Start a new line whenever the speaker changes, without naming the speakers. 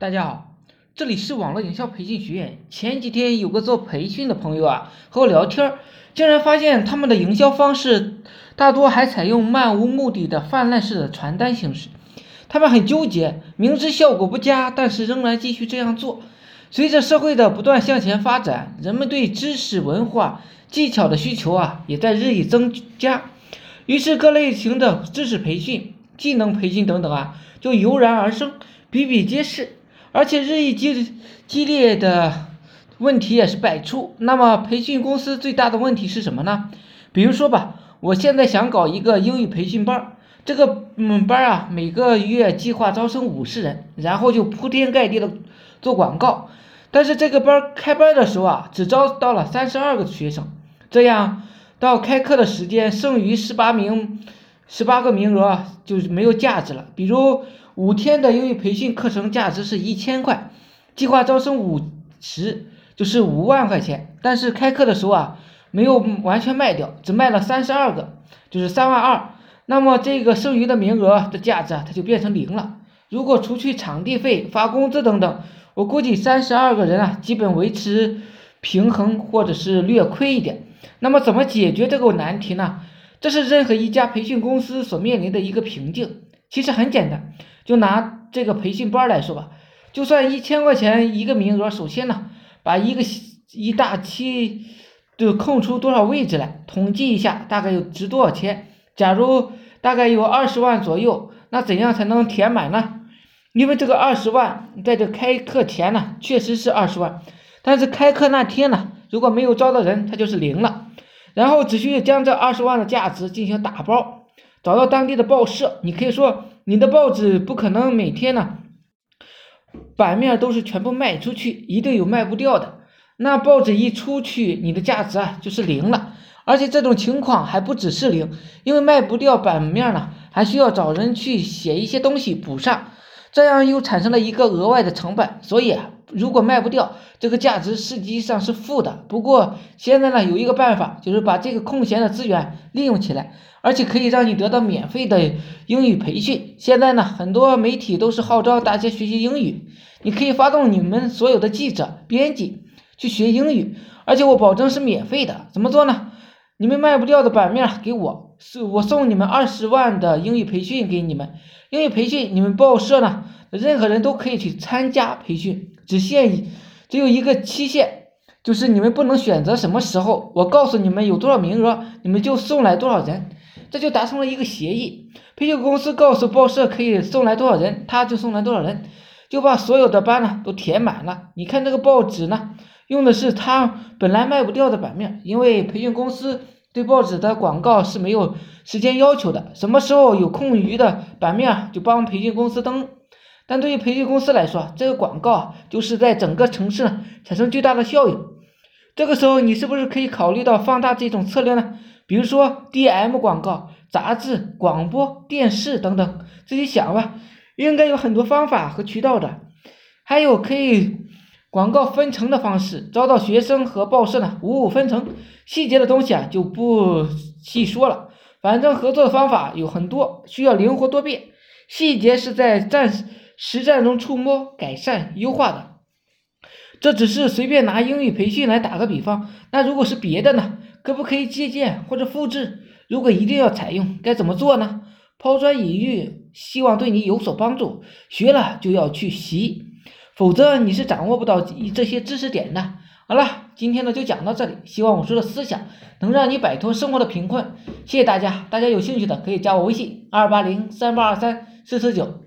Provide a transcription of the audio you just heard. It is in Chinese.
大家好，这里是网络营销培训学院。前几天有个做培训的朋友啊，和我聊天，竟然发现他们的营销方式大多还采用漫无目的的泛滥式的传单形式。他们很纠结，明知效果不佳，但是仍然继续这样做。随着社会的不断向前发展，人们对知识、文化、技巧的需求啊，也在日益增加。于是各类型的知识培训、技能培训等等啊，就油然而生，比比皆是。而且日益激激烈的问题也是百出。那么培训公司最大的问题是什么呢？比如说吧，我现在想搞一个英语培训班，这个嗯班啊，每个月计划招生五十人，然后就铺天盖地的做广告。但是这个班开班的时候啊，只招到了三十二个学生，这样到开课的时间，剩余十八名十八个名额就是没有价值了。比如。五天的英语培训课程价值是一千块，计划招生五十就是五万块钱，但是开课的时候啊没有完全卖掉，只卖了三十二个，就是三万二。那么这个剩余的名额的价值啊，它就变成零了。如果除去场地费、发工资等等，我估计三十二个人啊，基本维持平衡或者是略亏一点。那么怎么解决这个难题呢？这是任何一家培训公司所面临的一个瓶颈。其实很简单。就拿这个培训班来说吧，就算一千块钱一个名额，首先呢，把一个一大期就空出多少位置来，统计一下大概有值多少钱。假如大概有二十万左右，那怎样才能填满呢？因为这个二十万在这开课前呢，确实是二十万，但是开课那天呢，如果没有招到人，它就是零了。然后只需将这二十万的价值进行打包，找到当地的报社，你可以说。你的报纸不可能每天呢，版面都是全部卖出去，一定有卖不掉的。那报纸一出去，你的价值啊就是零了。而且这种情况还不只是零，因为卖不掉版面呢，还需要找人去写一些东西补上，这样又产生了一个额外的成本。所以，如果卖不掉，这个价值实际上是负的。不过现在呢，有一个办法，就是把这个空闲的资源利用起来。而且可以让你得到免费的英语培训。现在呢，很多媒体都是号召大家学习英语。你可以发动你们所有的记者、编辑去学英语，而且我保证是免费的。怎么做呢？你们卖不掉的版面给我，是我送你们二十万的英语培训给你们。英语培训，你们报社呢，任何人都可以去参加培训，只限只有一个期限。就是你们不能选择什么时候，我告诉你们有多少名额，你们就送来多少人。这就达成了一个协议，培训公司告诉报社可以送来多少人，他就送来多少人，就把所有的班呢都填满了。你看这个报纸呢，用的是他本来卖不掉的版面，因为培训公司对报纸的广告是没有时间要求的，什么时候有空余的版面就帮培训公司登。但对于培训公司来说，这个广告就是在整个城市产生巨大的效应。这个时候，你是不是可以考虑到放大这种策略呢？比如说 DM 广告、杂志、广播电视等等，自己想吧，应该有很多方法和渠道的。还有可以广告分成的方式，招到学生和报社呢五五分成。细节的东西啊就不细说了，反正合作的方法有很多，需要灵活多变。细节是在战实战中触摸、改善、优化的。这只是随便拿英语培训来打个比方，那如果是别的呢？可不可以借鉴或者复制？如果一定要采用，该怎么做呢？抛砖引玉，希望对你有所帮助。学了就要去习，否则你是掌握不到这些知识点的。好了，今天呢就讲到这里，希望我说的思想能让你摆脱生活的贫困。谢谢大家，大家有兴趣的可以加我微信二八零三八二三四四九。